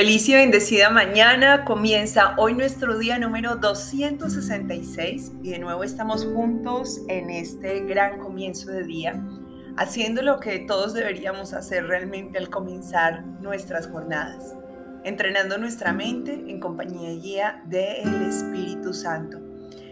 Feliz y bendecida mañana. Comienza hoy nuestro día número 266 y de nuevo estamos juntos en este gran comienzo de día, haciendo lo que todos deberíamos hacer realmente al comenzar nuestras jornadas, entrenando nuestra mente en compañía y guía del Espíritu Santo.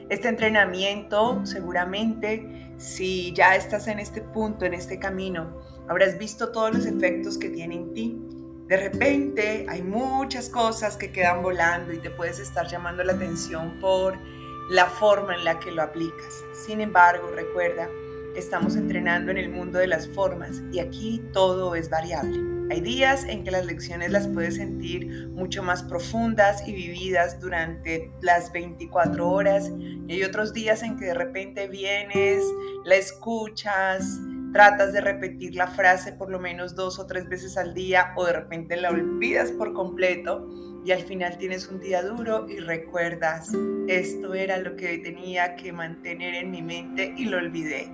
Este entrenamiento seguramente, si ya estás en este punto, en este camino, habrás visto todos los efectos que tiene en ti de repente hay muchas cosas que quedan volando y te puedes estar llamando la atención por la forma en la que lo aplicas. Sin embargo, recuerda, estamos entrenando en el mundo de las formas y aquí todo es variable. Hay días en que las lecciones las puedes sentir mucho más profundas y vividas durante las 24 horas y hay otros días en que de repente vienes, la escuchas, tratas de repetir la frase por lo menos dos o tres veces al día o de repente la olvidas por completo y al final tienes un día duro y recuerdas, esto era lo que tenía que mantener en mi mente y lo olvidé.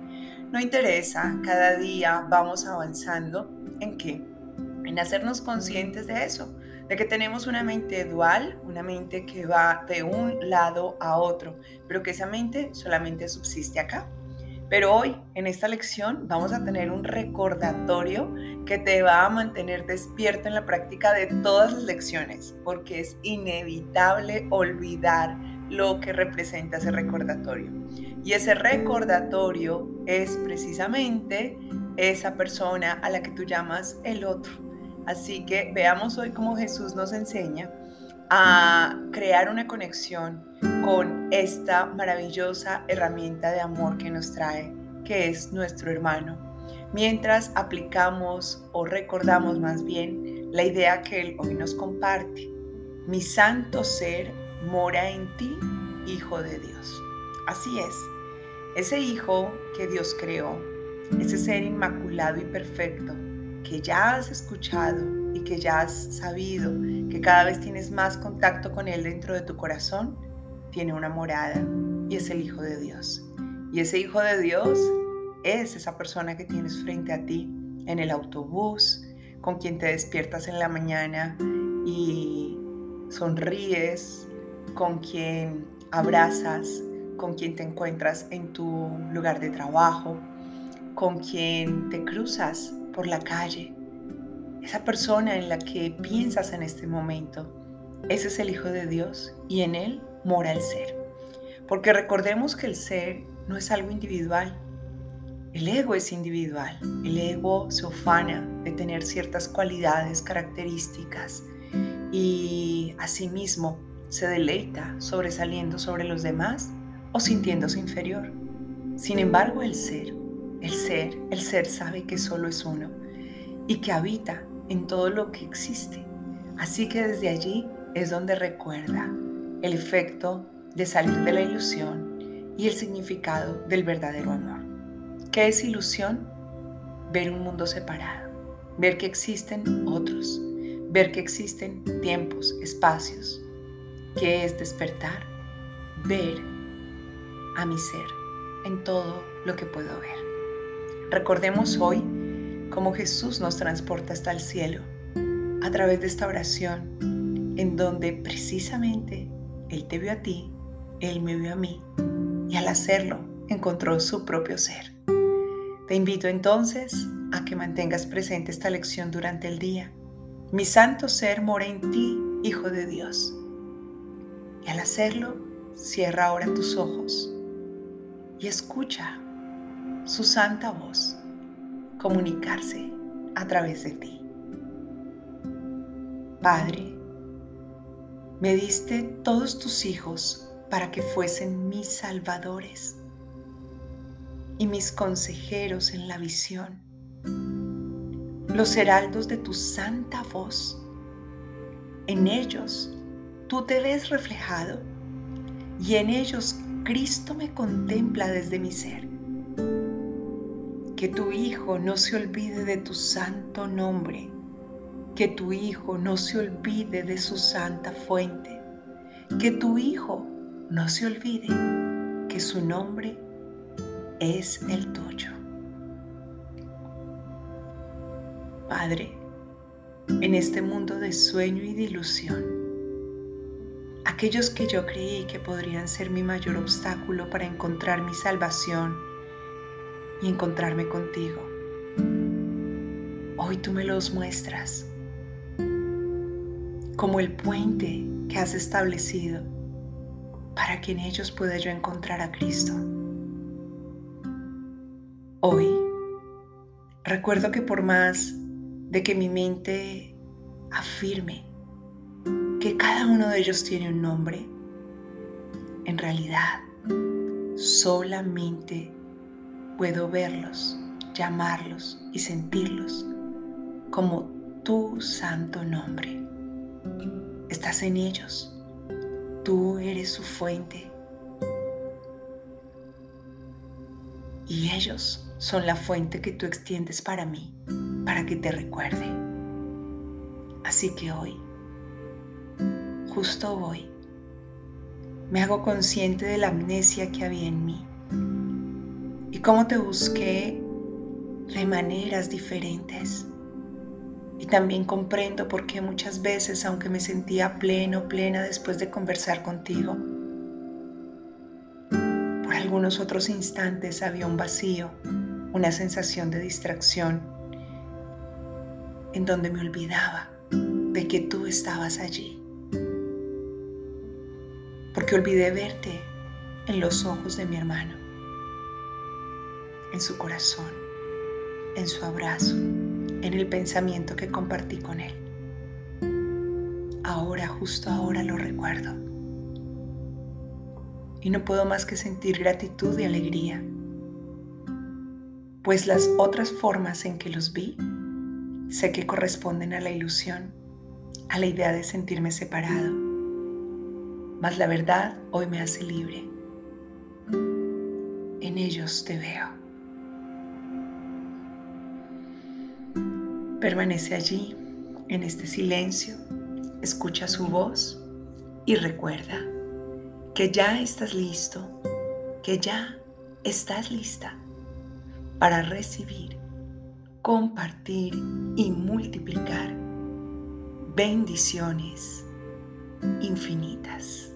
No interesa, cada día vamos avanzando en qué? En hacernos conscientes de eso, de que tenemos una mente dual, una mente que va de un lado a otro, pero que esa mente solamente subsiste acá. Pero hoy, en esta lección, vamos a tener un recordatorio que te va a mantener despierto en la práctica de todas las lecciones, porque es inevitable olvidar lo que representa ese recordatorio. Y ese recordatorio es precisamente esa persona a la que tú llamas el otro. Así que veamos hoy cómo Jesús nos enseña a crear una conexión con esta maravillosa herramienta de amor que nos trae, que es nuestro hermano, mientras aplicamos o recordamos más bien la idea que él hoy nos comparte. Mi santo ser mora en ti, Hijo de Dios. Así es, ese Hijo que Dios creó, ese ser inmaculado y perfecto que ya has escuchado y que ya has sabido que cada vez tienes más contacto con Él dentro de tu corazón, tiene una morada y es el Hijo de Dios. Y ese Hijo de Dios es esa persona que tienes frente a ti en el autobús, con quien te despiertas en la mañana y sonríes, con quien abrazas, con quien te encuentras en tu lugar de trabajo, con quien te cruzas por la calle, esa persona en la que piensas en este momento, ese es el Hijo de Dios y en Él mora el ser. Porque recordemos que el ser no es algo individual. El ego es individual. El ego se ufana de tener ciertas cualidades, características y asimismo se deleita sobresaliendo sobre los demás o sintiéndose inferior. Sin embargo, el ser, el ser, el ser sabe que solo es uno y que habita en todo lo que existe. Así que desde allí es donde recuerda el efecto de salir de la ilusión y el significado del verdadero amor. ¿Qué es ilusión? Ver un mundo separado, ver que existen otros, ver que existen tiempos, espacios. ¿Qué es despertar? Ver a mi ser en todo lo que puedo ver. Recordemos hoy cómo Jesús nos transporta hasta el cielo a través de esta oración en donde precisamente Él te vio a ti, Él me vio a mí y al hacerlo encontró su propio ser. Te invito entonces a que mantengas presente esta lección durante el día. Mi santo ser mora en ti, Hijo de Dios. Y al hacerlo, cierra ahora tus ojos y escucha su santa voz comunicarse a través de ti. Padre, me diste todos tus hijos para que fuesen mis salvadores y mis consejeros en la visión, los heraldos de tu santa voz. En ellos tú te ves reflejado y en ellos Cristo me contempla desde mi ser que tu Hijo no se olvide de tu santo nombre, que tu Hijo no se olvide de su santa fuente, que tu Hijo no se olvide que su nombre es el tuyo. Padre, en este mundo de sueño y de ilusión. Aquellos que yo creí que podrían ser mi mayor obstáculo para encontrar mi salvación y encontrarme contigo. Hoy tú me los muestras como el puente que has establecido para que en ellos pueda yo encontrar a Cristo. Hoy recuerdo que por más de que mi mente afirme que cada uno de ellos tiene un nombre, en realidad solamente puedo verlos, llamarlos y sentirlos como tu santo nombre. Estás en ellos. Tú eres su fuente. Y ellos son la fuente que tú extiendes para mí, para que te recuerde. Así que hoy, justo hoy, me hago consciente de la amnesia que había en mí y cómo te busqué de maneras diferentes. Y también comprendo por qué muchas veces, aunque me sentía pleno, plena después de conversar contigo, por algunos otros instantes había un vacío, una sensación de distracción, en donde me olvidaba de que tú estabas allí. Porque olvidé verte en los ojos de mi hermano, en su corazón, en su abrazo en el pensamiento que compartí con Él. Ahora, justo ahora lo recuerdo. Y no puedo más que sentir gratitud y alegría, pues las otras formas en que los vi sé que corresponden a la ilusión, a la idea de sentirme separado. Mas la verdad hoy me hace libre. En ellos te veo. Permanece allí, en este silencio, escucha su voz y recuerda que ya estás listo, que ya estás lista para recibir, compartir y multiplicar bendiciones infinitas.